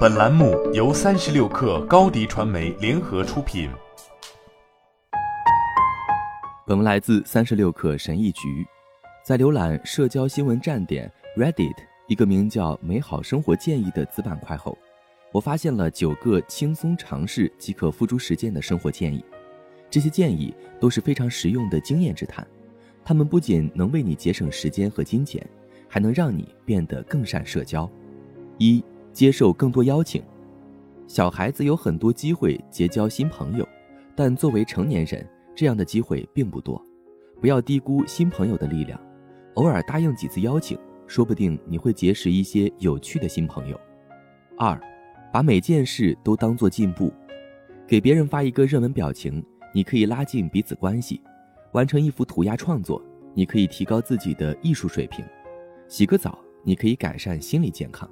本栏目由三十六氪高低传媒联合出品。本文来自三十六氪神译局。在浏览社交新闻站点 Reddit 一个名叫“美好生活建议”的子板块后，我发现了九个轻松尝试即可付诸实践的生活建议。这些建议都是非常实用的经验之谈，它们不仅能为你节省时间和金钱，还能让你变得更善社交。一、接受更多邀请。小孩子有很多机会结交新朋友，但作为成年人，这样的机会并不多。不要低估新朋友的力量。偶尔答应几次邀请，说不定你会结识一些有趣的新朋友。二，把每件事都当做进步。给别人发一个热门表情，你可以拉近彼此关系；完成一幅涂鸦创作，你可以提高自己的艺术水平；洗个澡，你可以改善心理健康。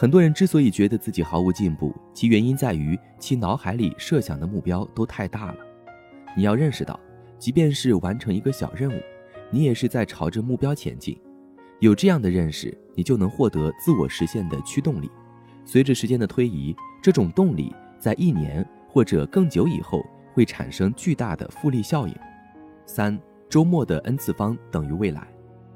很多人之所以觉得自己毫无进步，其原因在于其脑海里设想的目标都太大了。你要认识到，即便是完成一个小任务。你也是在朝着目标前进，有这样的认识，你就能获得自我实现的驱动力。随着时间的推移，这种动力在一年或者更久以后会产生巨大的复利效应。三周末的 n 次方等于未来，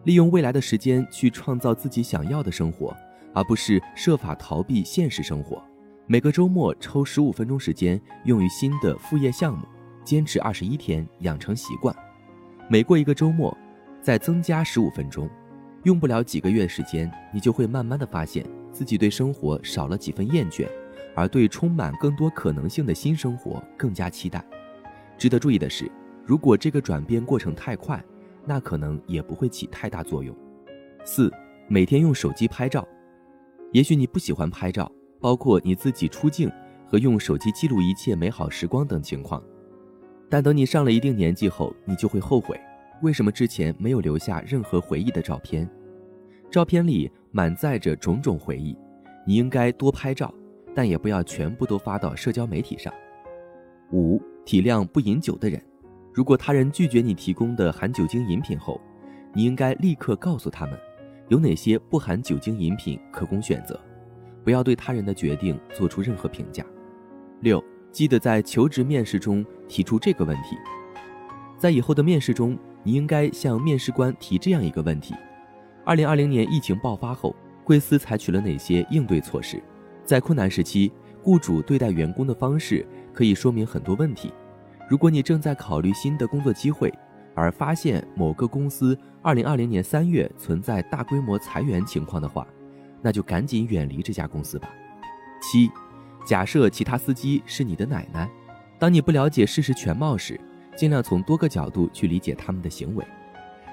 利用未来的时间去创造自己想要的生活，而不是设法逃避现实生活。每个周末抽十五分钟时间用于新的副业项目，坚持二十一天，养成习惯。每过一个周末，再增加十五分钟，用不了几个月时间，你就会慢慢的发现自己对生活少了几分厌倦，而对充满更多可能性的新生活更加期待。值得注意的是，如果这个转变过程太快，那可能也不会起太大作用。四，每天用手机拍照，也许你不喜欢拍照，包括你自己出镜和用手机记录一切美好时光等情况。但等你上了一定年纪后，你就会后悔，为什么之前没有留下任何回忆的照片？照片里满载着种种回忆，你应该多拍照，但也不要全部都发到社交媒体上。五、体谅不饮酒的人，如果他人拒绝你提供的含酒精饮品后，你应该立刻告诉他们，有哪些不含酒精饮品可供选择，不要对他人的决定做出任何评价。六。记得在求职面试中提出这个问题。在以后的面试中，你应该向面试官提这样一个问题：二零二零年疫情爆发后，贵司采取了哪些应对措施？在困难时期，雇主对待员工的方式可以说明很多问题。如果你正在考虑新的工作机会，而发现某个公司二零二零年三月存在大规模裁员情况的话，那就赶紧远离这家公司吧。七。假设其他司机是你的奶奶，当你不了解事实全貌时，尽量从多个角度去理解他们的行为。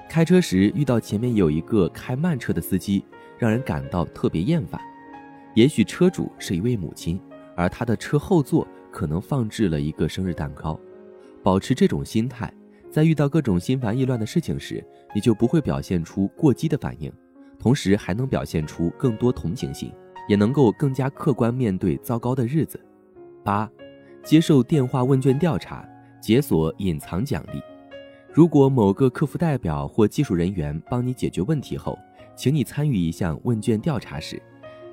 开车时遇到前面有一个开慢车的司机，让人感到特别厌烦。也许车主是一位母亲，而他的车后座可能放置了一个生日蛋糕。保持这种心态，在遇到各种心烦意乱的事情时，你就不会表现出过激的反应，同时还能表现出更多同情心。也能够更加客观面对糟糕的日子。八，接受电话问卷调查，解锁隐藏奖励。如果某个客服代表或技术人员帮你解决问题后，请你参与一项问卷调查时，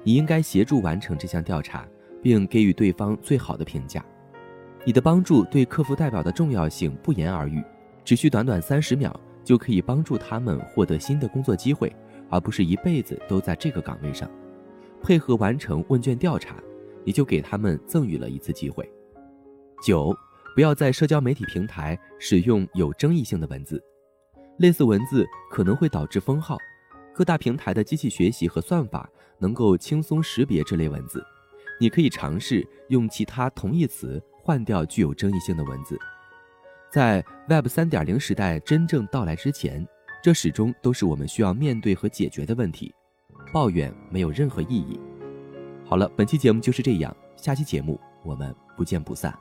你应该协助完成这项调查，并给予对方最好的评价。你的帮助对客服代表的重要性不言而喻，只需短短三十秒就可以帮助他们获得新的工作机会，而不是一辈子都在这个岗位上。配合完成问卷调查，你就给他们赠予了一次机会。九，不要在社交媒体平台使用有争议性的文字，类似文字可能会导致封号。各大平台的机器学习和算法能够轻松识别这类文字，你可以尝试用其他同义词换掉具有争议性的文字。在 Web 三点零时代真正到来之前，这始终都是我们需要面对和解决的问题。抱怨没有任何意义。好了，本期节目就是这样，下期节目我们不见不散。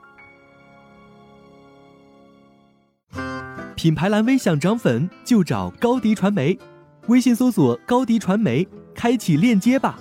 品牌蓝 V 想涨粉就找高迪传媒，微信搜索高迪传媒，开启链接吧。